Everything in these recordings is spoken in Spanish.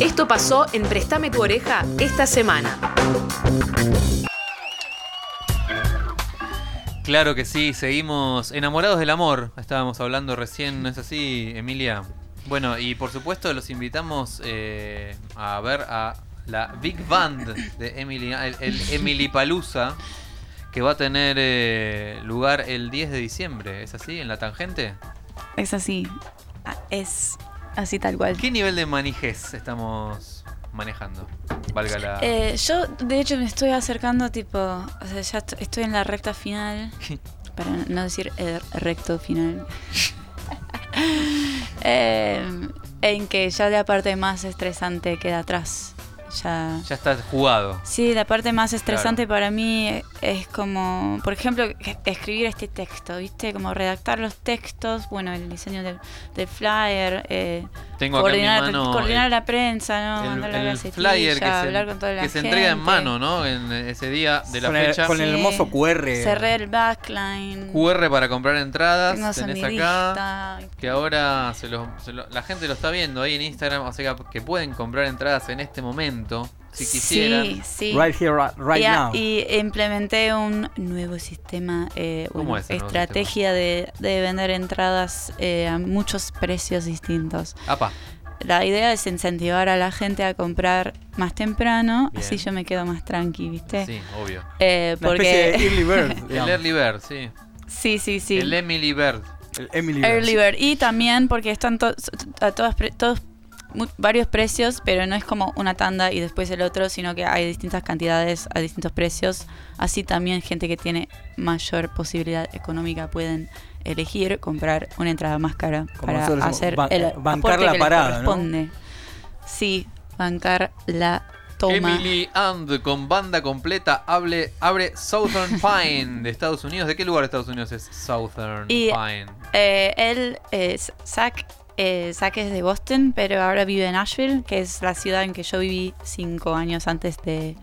Esto pasó en Préstame tu oreja esta semana. Claro que sí, seguimos enamorados del amor. Estábamos hablando recién, ¿no es así, Emilia? Bueno, y por supuesto los invitamos eh, a ver a la Big Band de Emily, el, el Emily Palusa, que va a tener eh, lugar el 10 de diciembre. ¿Es así? ¿En la tangente? Es así. Ah, Es así tal cual. ¿Qué nivel de manijez estamos manejando? Valga la. Eh, yo, de hecho, me estoy acercando, tipo, o sea, ya est- estoy en la recta final, para no decir el recto final. Eh, en que ya la parte más estresante queda atrás. Ya. Ya está jugado. Sí, la parte más estresante para mí es como, por ejemplo, escribir este texto, ¿viste? Como redactar los textos, bueno, el diseño del, del flyer, eh, Tengo acá en mi coordinar, mano coordinar el- la prensa, ¿no? el, Mandar la el flyer que se, hablar con toda la que se entrega en mano, ¿no? En ese día de la Con el- fecha. con el hermoso QR. Cerré el backline. QR para comprar entradas. Tengo tenés acá. Que ahora se lo- se lo- la gente lo está viendo ahí en Instagram. O sea que pueden comprar entradas en este momento. Si quisieran. Sí, sí. Right here, right, y, now. y implementé un nuevo sistema, eh, ¿Cómo bueno, es el nuevo estrategia de, de vender entradas eh, a muchos precios distintos. Apa. La idea es incentivar a la gente a comprar más temprano, Bien. así yo me quedo más tranqui, ¿viste? Sí, obvio. Eh, Una especie de porque Early Bird. El. Early Bird, sí. sí, sí, sí. El Emily Bird. El Emily Bird. Early Bird. Y también porque están to- a todas pre- todos varios precios, pero no es como una tanda y después el otro, sino que hay distintas cantidades a distintos precios. Así también gente que tiene mayor posibilidad económica pueden elegir comprar una entrada más cara Como para hacer el bancar aporte la que les parada, ¿no? corresponde. Sí, bancar la toma. Emily And con banda completa hable, abre Southern Pine de Estados Unidos. ¿De qué lugar de Estados Unidos es Southern Y- Pine? Eh, él, eh, Zach, eh, Zach es de Boston, pero ahora vive en Nashville, que es la ciudad en que yo viví cinco años antes de,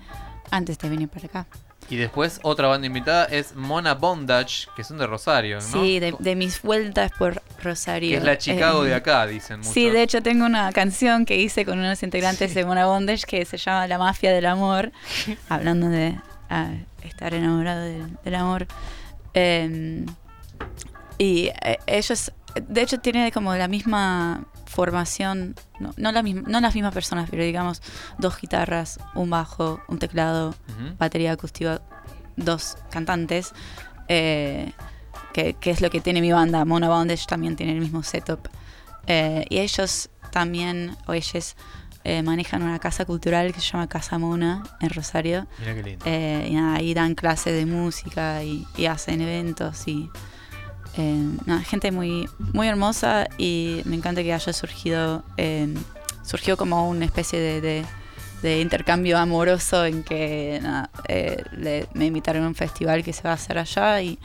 antes de venir para acá. Y después otra banda invitada es Mona Bondage, que son de Rosario, ¿no? Sí, de, de mis vueltas por Rosario. Que es la Chicago Eh, de acá, dicen muchos. Sí, de hecho tengo una canción que hice con unos integrantes de Mona Bondage que se llama La Mafia del Amor, hablando de ah, estar enamorado del, del amor. Eh, y eh, ellos, de hecho, tienen como la misma formación, no, no, la misma, no las mismas personas, pero digamos dos guitarras, un bajo, un teclado, Ujú. batería acústica, dos cantantes, eh, que, que es lo que tiene mi banda. Mona Bondage también tiene el mismo setup. Eh, y ellos también, o ellos, eh, manejan una casa cultural que se llama Casa Mona en Rosario. Mira qué lindo. Eh, y nada, ahí dan clases de música y, y hacen eventos y eh, gente muy, muy hermosa y me encanta que haya surgido, eh, surgió como una especie de, de- de intercambio amoroso en que nada, eh, le- me invitaron a un festival que se va a hacer allá y,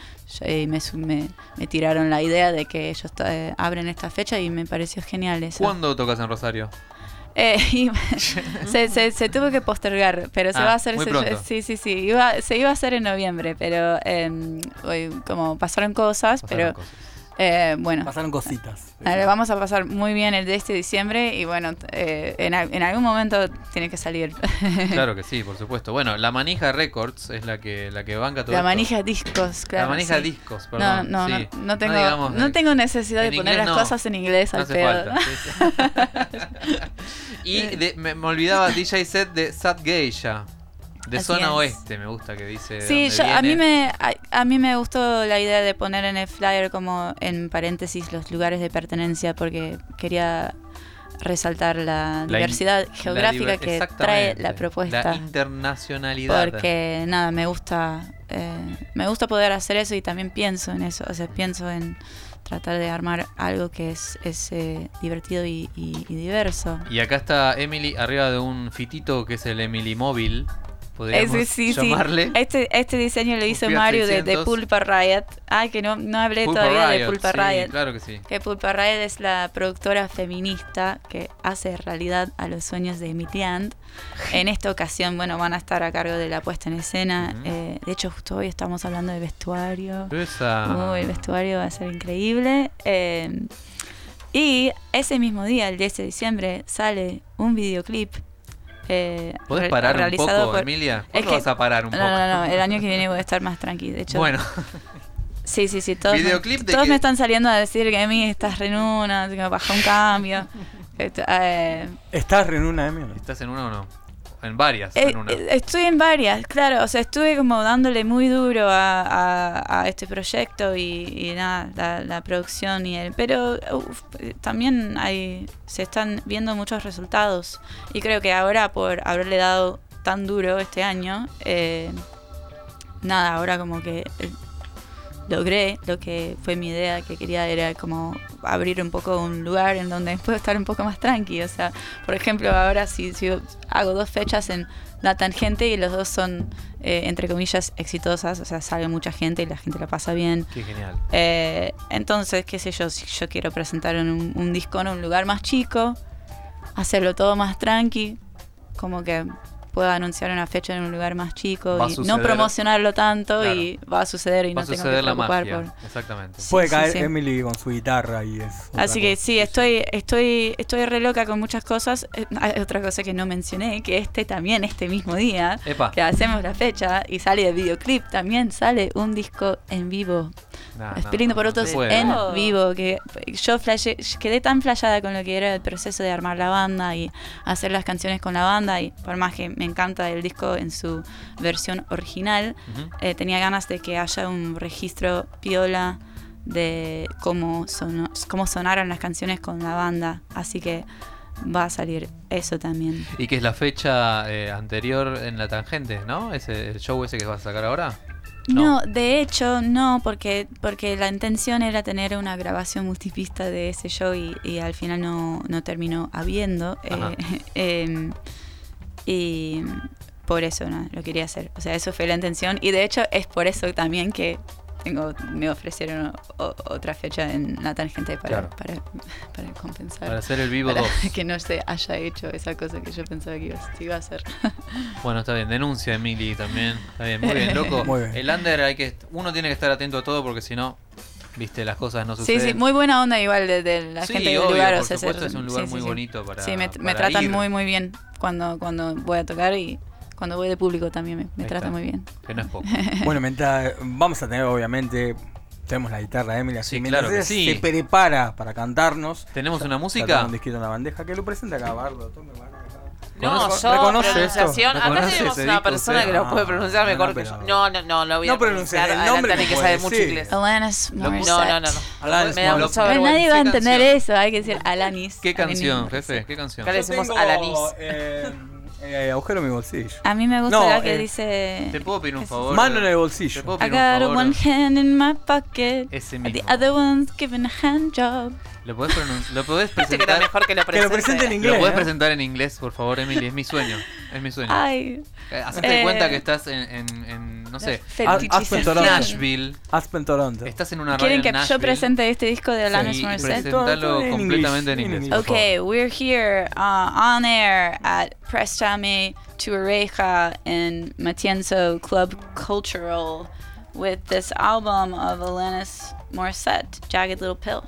y me, me- me tiraron la idea de que ellos eh, abren esta fecha y me pareció genial eso. ¿Cuándo tocas en Rosario? Eh, y se, se, se tuvo que postergar, pero se Ah, va a hacer. se- sí, sí, sí. Iba, se iba a hacer en noviembre, pero eh, como pasaron cosas, Pasaron pero cosas. Eh, bueno. Pasaron cositas. vamos a pasar muy bien el de este diciembre y bueno, eh, en, en algún momento tiene que salir. Claro que sí, por supuesto. Bueno, la Manija Records es la que la que banca todo La esto. manija discos, claro. la Manija sí. Discos, No, perdón. no, sí. no, no tengo, digamos, no tengo necesidad de poner inglés las no. cosas en inglés No al hace pedo. y de- me, me olvidaba DJ set de Sat Geisha. De Así zona es. oeste, me gusta que dice. Sí, yo, a, mí me, a, a mí me gustó la idea de poner en el flyer como en paréntesis los lugares de pertenencia porque quería resaltar la, La in- diversidad La geográfica diver- que trae la propuesta. La internacionalidad. porque nada, me gusta, eh, me gusta poder hacer eso y también pienso en eso, o sea, pienso en tratar de armar algo que es, es eh, divertido y, y- y diverso. Y acá está Emily arriba de un fitito que es el Emily Móvil. Podríamos Ese sí, sí. llamarle. Este, este diseño lo hizo Fiat Mario de, de 600. Pulpa Riot. Ah, que no, no hablé Pulpa todavía de Riot, Pulpa sí, Riot. Claro que sí. Que Pulpa Riot es la productora feminista que hace realidad a los sueños de Emily Ant. En esta ocasión, bueno, van a estar a cargo de la puesta en escena. Ujú. Eh, de hecho, justo hoy estamos hablando de vestuario. Esa. Uy, el vestuario va a ser increíble. Eh, Y ese mismo día, el 10 de diciembre, sale un videoclip. Eh, ¿Podés parar un poco, por- Emilia? Es ¿Cuándo que- vas a parar un no, poco? no, no, el año que viene voy a estar más tranqui. De hecho, Bueno, sí, sí, sí. Todos, me- ¿Videoclip de todos me están saliendo a decir que Emi estás re en una, que me baja un cambio. Este, eh, ¿Estás en una Emily? ¿estás en una o no? En varias, Eh, en una. eh, estoy en varias, claro. O sea, estuve como dándole muy duro a, a- a este proyecto y, y nada, la, la producción y el. Pero uf, eh, también hay, se están viendo muchos resultados. Y creo que ahora, por haberle dado tan duro este año, eh, nada, ahora como que eh, logré lo que fue mi idea, que quería era como abrir un poco un lugar en donde puedo estar un poco más tranqui. O sea, por ejemplo, ahora si, si hago dos fechas en La Tangente y los dos son, eh, entre comillas, exitosas, o sea, sale mucha gente y la gente la pasa bien. Qué genial. Eh, entonces, qué sé yo, si yo quiero presentar un, un disco en un lugar más chico, hacerlo todo más tranqui, como que pueda anunciar una fecha en un lugar más chico y suceder- no promocionarlo tanto Claro. y va a suceder y Va a no tengo que suceder la preocupar magia. por... Exactamente. Sí, Puede sí, caer sí. Emily con su guitarra y es. otra Así que cosa. sí, estoy, estoy, estoy re loca con muchas cosas. Eh, Hay otra cosa que no mencioné, que este también, este mismo día, Epa. que hacemos la fecha y sale el videoclip, también sale un disco en vivo. Nah, no, por otros en vivo, que yo flashé- quedé tan flashada con lo que era el proceso de armar la banda y hacer las canciones con la banda y por más que me encanta el disco en su versión original, eh, tenía ganas de que haya un registro piola de cómo, sonó- cómo sonaron las canciones con la banda, así que va a salir eso también. Y que es la fecha eh, anterior en la tangente, ¿no? Ese, el show ese que vas a sacar ahora. No, de hecho no, porque, porque la intención era tener una grabación multipista de ese show y, y al final no, no terminó habiendo. Eh, em, y por eso no, lo quería hacer. O sea, eso fue la intención y de hecho es por eso también que tengo, me ofrecieron o- otra fecha en la tangente para, Claro. para, para compensar. Para hacer el vivo Para 2. que no se haya hecho esa cosa que yo pensaba que iba, a hacer. Bueno, está bien. Denuncia Emily también. Está bien, muy bien, loco. Muy bien. El under hay que. Uno tiene que estar atento a todo porque si no, viste, las cosas no Sí, suceden. sí, muy buena onda igual de, de la Sí, gente del lugar. por o sea, supuesto, ser- es un lugar sí, muy sí, sí. bonito para- Sí, me, tratan ir. muy, muy bien cuando, cuando voy a tocar y cuando voy de público también me, me está. muy bien. Que no es poco. Bueno, mientras vamos a tener, obviamente, tenemos la guitarra de Emily, así Sí, mientras claro que ella sí. se prepara para cantarnos. ¿Tenemos una música? un disquito en la bandeja que lo presenta acá, Bardo. Tome, Bardo, acá. No, ¿Reconoce- yo, pronunciación. esto? Acá ¿Reconoce tenemos una disco persona que lo puede No, pronunciar no, mejor no, que yo. No, no, no, lo voy a No pronunciar pronunciar. el nombre, Adelante, que no sabe puede mucho inglés. Alanis No, Morissette. no, no. no. Alanis Me da mucha Pero vergüenza. nadie va a ¿Qué entender canción? eso, hay que decir Alanis. ¿Qué canción, jefe? ¿Qué canción? Acá le decimos Alanis. Eh, agujero en mi bolsillo. A mí me gusta No, la que eh, dice... ¿Te puedo pedir un ¿qué favor? Mano en el ¿Te bolsillo. puedo I pedir got un one favor? hand in my pocket. Ese and The mismo. other one's giving a hand job. ¿Lo podés, pronun- ¿Lo era presentar? mejor que lo Que lo presente. en ¿Lo inglés. podés ¿no? presentar en inglés, por favor, Emily? Es mi sueño. Es mi sueño. Ay, Eh, Hacete Eh, cuenta que estás en, en- en, no sé, Aspen, Toronto. Nashville. Aspen, Toronto. Estás en una radio ¿Quieren en que yo Nashville presente este disco de Alanis y Morissette? presentalo en completamente en inglés. Okay, we're here uh, on air at Préstame tu oreja in Matienzo Club Cultural with this album of Alanis Morissette, Jagged Little Pill.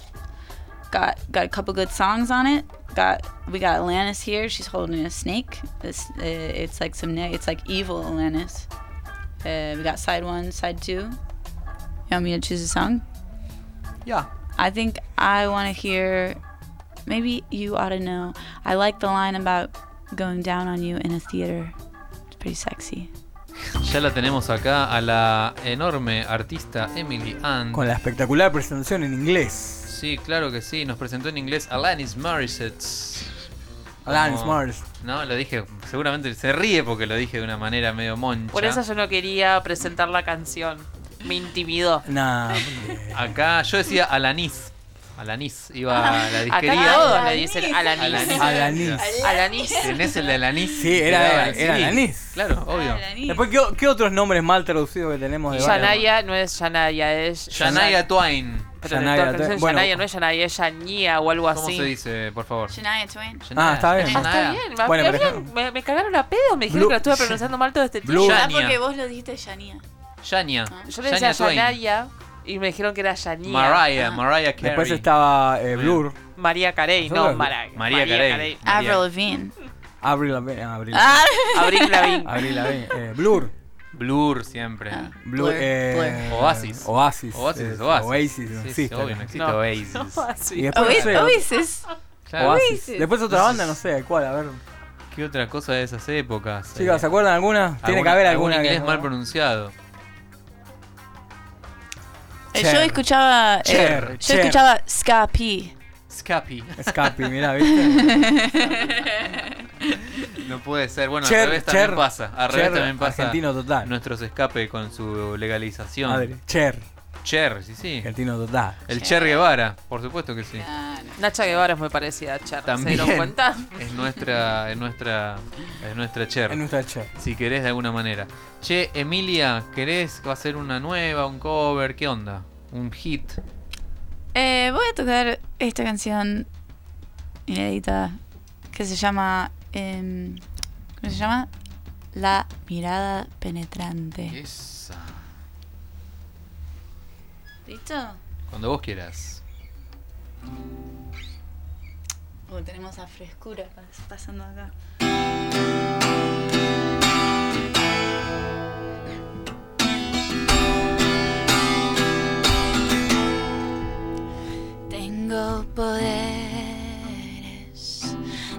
Got got a couple good songs on it. Got we got Alanis here. She's holding a snake. This uh, it's like some ne- it's like evil Alanis. Uh, we got side one, side two. You want me to choose a song? Yeah. I think I want to hear. Maybe you ought to know. I like the line about going down on you in a theater. It's pretty sexy. Ya la tenemos acá a la enorme artista Emily Ann. Con la espectacular presentación en inglés. Sí, claro que sí. Nos presentó en inglés Alanis Morissette. Alanis Morris. No, lo dije, seguramente se ríe porque lo dije de una manera medio moncha. Por eso yo no quería presentar la canción. Me intimidó. Nah, Acá yo decía Alanis. Alanis. Iba a la Acá disquería. todos le dicen Alanis. Alanis. Alanis. Alanis. ¿Tenés el de Alanis? Sí, era-. Alanis. Claro, obvio. Después, ¿qué, qué otros nombres mal traducidos que tenemos de Yanaya no es Yanaya, es Shania Twain. Pero Yanaya, no, pero es bueno. Yanaya no es Yanaya, es Yanía o algo ¿Cómo así. se dice, por favor? Shania Twain. Shania. Ah, está bien. Ah, está Shania. bien. Me, Bueno, habían- me- me cagaron a pedo, me dijeron Blue- que lo estuve pronunciando mal todo este Blue- tiempo. Ah, Shania. porque vos lo dijiste Shania. Shania. Yo le decía Shania y me dijeron que era Yanía. Mariah, Ah. Mariah Carey. Después estaba eh. Blur. María Carey, no Mara- María Carey. Avril Lavigne. Abril Lavigne. Abril Ah, Abril Lavigne. Abril Lavigne. Eh, Blur. Blur siempre. Ah. Blur. Blur, eh, Oasis. Oasis. Oasis eh, es Oasis. Oasis. no Sí, sí, existe obvio, no existe No. Oasis. Y después, no Oasis. sé, Oasis. Claro. Oasis. Oasis. Después otra banda, no sé cuál, a ver. ¿Qué otra cosa de esas épocas? Chicos, ¿se acuerdan alguna? Tiene que Alguna- haber algún alguna. inglés que- mal pronunciado. Eh, Cher. Yo escuchaba. eh, Cher, yo Cher. escuchaba Ska P. Scapi. Escapi, mirá, ¿viste? No puede ser. Bueno, Cher, al revés también Cher, pasa. Al Cher, revés también pasa. Argentino total. Nuestros escape con su legalización. Madre. Cher, Cher, sí, sí. argentino total. El Cher Guevara, por supuesto que sí. Nacha Guevara es muy parecida a Cher. ¿Se También. dieron cuenta? Es nuestra, es nuestra, es nuestra Cher. Es nuestra Cher. Si querés de alguna manera. Che, Emilia, ¿querés va a ser una nueva, un cover? ¿Qué onda? ¿Un hit? Eh, voy a tocar esta canción inédita que se llama. Em, ¿Cómo se llama? La mirada penetrante. Esa. ¿Listo? Cuando vos quieras. Oh, tenemos a frescura pas- pasando acá. Tengo poderes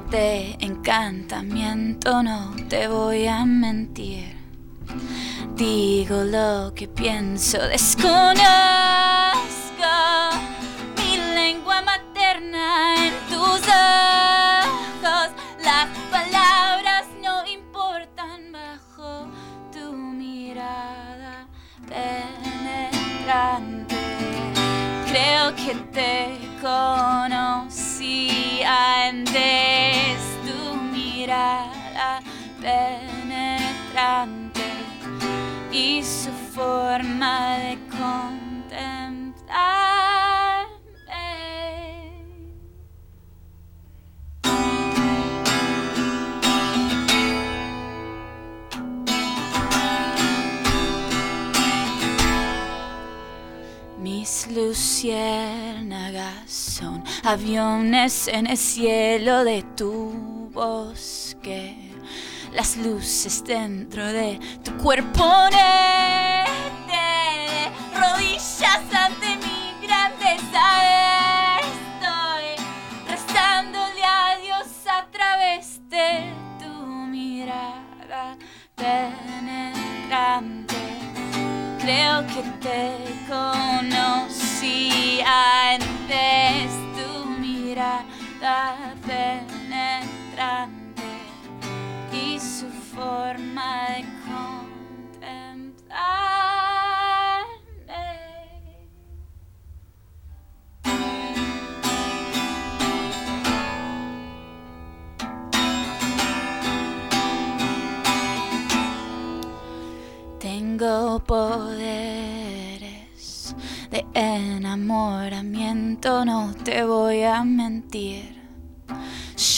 de encantamiento, no te voy a mentir. Digo lo que pienso, desconozco luciérnagas son aviones en el cielo de tu bosque. Las luces dentro de tu cuerpo de rodillas ante mi grandeza. Estoy rezándole a Dios a través de tu mirada penetrante. Creo que te conocí antes tu mirada penetrante y su forma de contemplarme. Tengo poderes de enamoramiento, no te voy a mentir.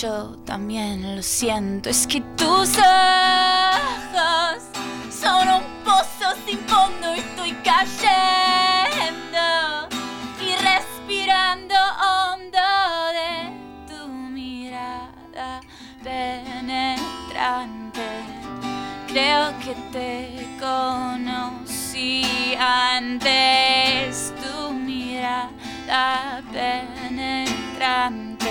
Yo también lo siento, es que tus ojos son un pozo sin fondo y estoy cayendo y respirando hondo de tu mirada penetrante. Creo que te conocí antes mirada penetrante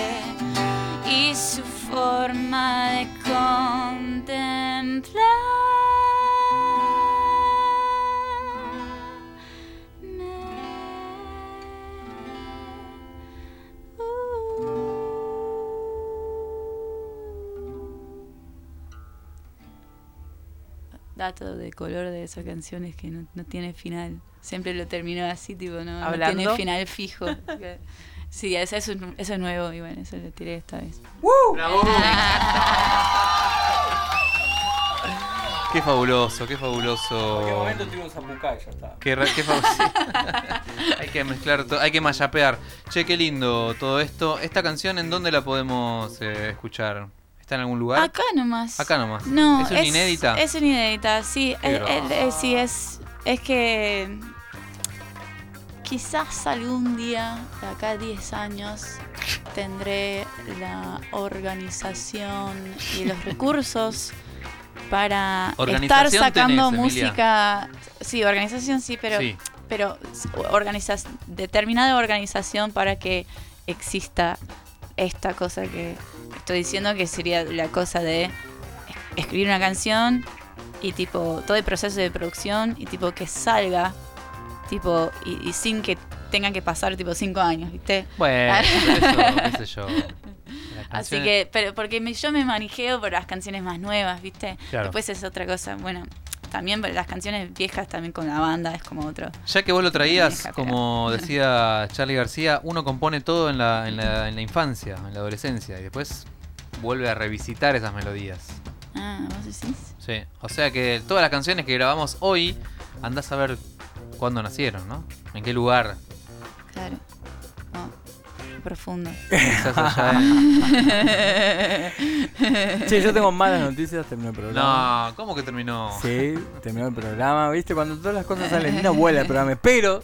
y su forma de Dato de color de esa canción es que no, no tiene final. Siempre lo terminó así, tipo, no, no tiene final fijo. Sí, eso, es, eso es nuevo y bueno, eso lo tiré esta vez. Qué fabuloso, qué En cualquier fabuloso. momento tiro un zapucay, ya está. Qué, qué fabuloso. hay que mezclar, hay que mayapear. Che, qué lindo todo esto. ¿Esta canción en dónde la podemos eh, escuchar? ¿Está en algún lugar? Acá nomás. Acá nomás. No, ¿Es una inédita? Es una inédita, sí. Eh, sí, es, es que quizás algún día, de acá a 10 años, tendré la organización y los recursos para estar sacando tenés, música. Sí, organización sí, pero, sí. pero organiza determinada organización para que exista esta cosa que estoy diciendo que sería la cosa de es- escribir una canción y tipo todo el proceso de producción y tipo que salga tipo y, y sin que tengan que pasar tipo cinco años, ¿viste? Bueno, eso, qué sé yo. Así que, pero porque me- yo me manijeo por las canciones más nuevas, ¿viste? Claro. Después es otra cosa. Bueno, también las canciones viejas también con la banda es como otro. Ya que vos lo traías, como pero- decía Charlie García, uno compone todo en la, en, la, en la infancia, en la adolescencia, y después vuelve a revisitar esas melodías. Ah, ¿vos decís? Sí, o sea que todas las canciones que grabamos hoy, andás a ver cuándo nacieron, ¿no? En qué lugar. Claro. Profundo. Che, yo tengo malas noticias, terminó el programa. No, ¿cómo que terminó? Sí, terminó el programa. ¿Viste? Cuando todas las cosas salen no vuela el programa. Pero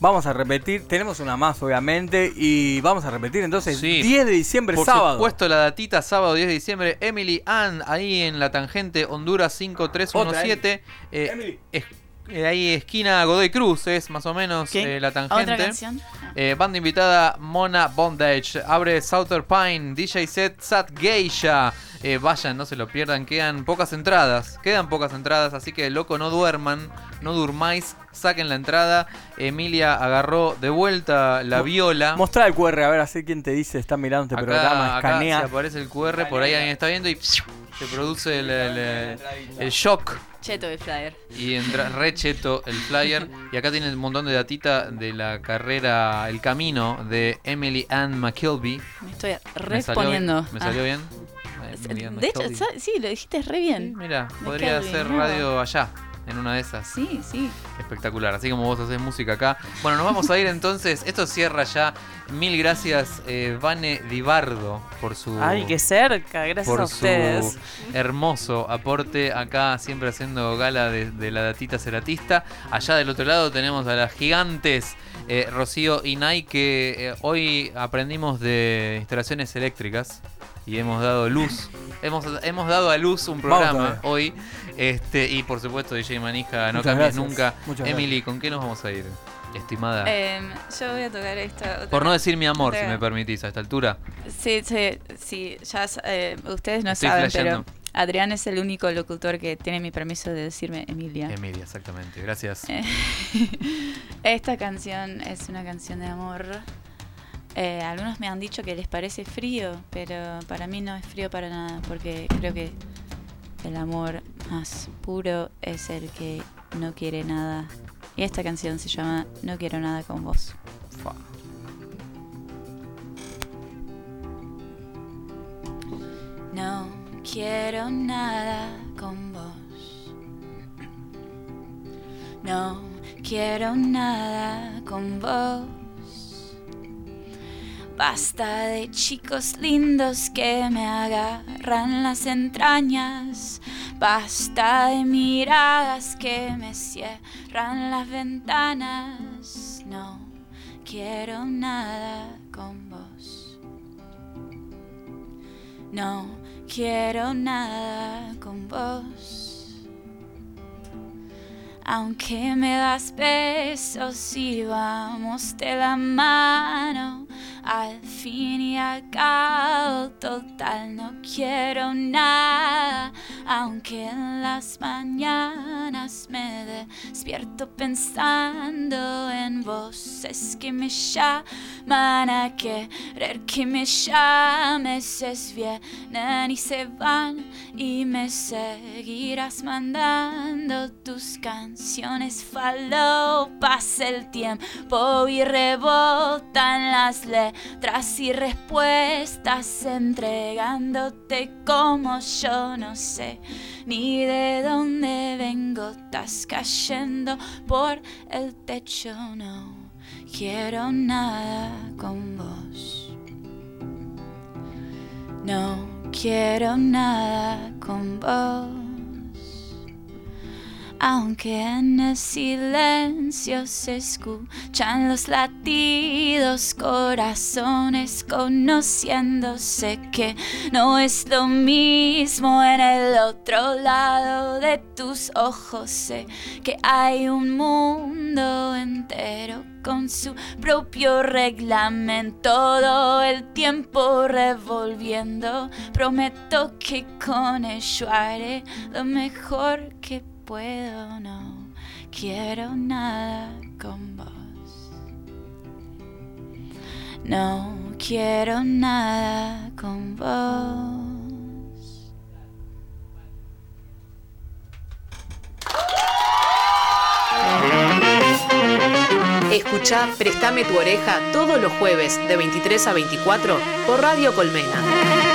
vamos a repetir. Tenemos una más, obviamente. Y vamos a repetir entonces. Sí. 10 de diciembre, Por sábado. supuesto, la datita sábado 10 de diciembre. Emily Ann, ahí en la tangente Honduras 5317. Eh, Emily. es- eh, ahí esquina Godoy Cruz es más o menos eh, la ¿Otra tangente. canción? Ah. Eh, banda invitada Mona Bondage. Abre Southern Pine. DJ set Sat Geisha. Eh, vayan, no se lo pierdan. Quedan pocas entradas. Quedan pocas entradas. Así que, loco, no duerman. No durmáis. Saquen la entrada. Emilia agarró de vuelta la Mo- viola. Mostrá el QR, a ver, así quién te dice está mirando este Acá, programa, acá escanea. se aparece el QR. Por ahí alguien está viendo y se produce el, el- el shock. Cheto de flyer. Y entra re cheto el flyer. Y acá tiene un montón de datita de la carrera El Camino de Emily Ann McKilby. Me estoy Me salió. ¿Me Ah. salió bien? De hecho, sí, lo dijiste re bien. Mira, podría hacer radio allá, en una de esas. Sí, sí. Espectacular, así como vos haces música acá. Bueno, nos vamos a ir entonces. Esto cierra ya. Mil gracias, eh, Vane Dibardo, por su. Ay, qué cerca, gracias por a su ustedes. hermoso aporte acá, siempre haciendo gala de, de la datita ceratista. Allá del otro lado tenemos a las gigantes eh, Rocío y Nay, que eh, hoy aprendimos de instalaciones eléctricas y hemos dado luz. hemos, hemos dado a luz un programa hoy. Este, y por supuesto, DJ Manija, no Muchas cambies gracias. nunca. Muchas Emily, ¿con qué nos vamos a ir? Estimada. Em, yo voy a tocar esta. otra por no decir mi amor, si me permitís, a esta altura. Sí, sí, sí, ya eh, ustedes no Estoy saben, flasheando. pero Adrián es el único locutor que tiene mi permiso de decirme Emilia. Emilia, exactamente. Gracias. Eh, Esta canción es una canción de amor. Eh, algunos me han dicho que les parece frío, pero para mí no es frío para nada, porque creo que el amor más puro es el que no quiere nada. Y esta canción se llama No quiero nada con vos. No quiero nada con vos. No quiero nada con vos. Basta de chicos lindos que me agarran las entrañas. Basta de miradas que me cierran las ventanas. No quiero nada con vos. No quiero nada con vos. Aunque me das besos y vamos de la mano, al fin y al cabo, total, no quiero nada. Aunque en las mañanas me despierto pensando en voces que me llaman a querer que me llames, es vienen y se van y me seguirás mandando tus canciones falopas el tiempo y rebotan las letras y respuestas entregándote como yo no sé ni de dónde vengo estás cayendo por el techo no quiero nada con vos. No quiero nada con vos Aunque en el silencio se escuchan los latidos, corazones conociéndose que no es lo mismo en el otro lado de tus ojos. Sé que hay un mundo entero con su propio reglamento, todo el tiempo revolviendo. Prometo que con ello haré lo mejor que puedo, no quiero nada con vos. No quiero nada con vos. Escucha Préstame tu oreja todos los jueves de 23 a 24 por Radio Colmena.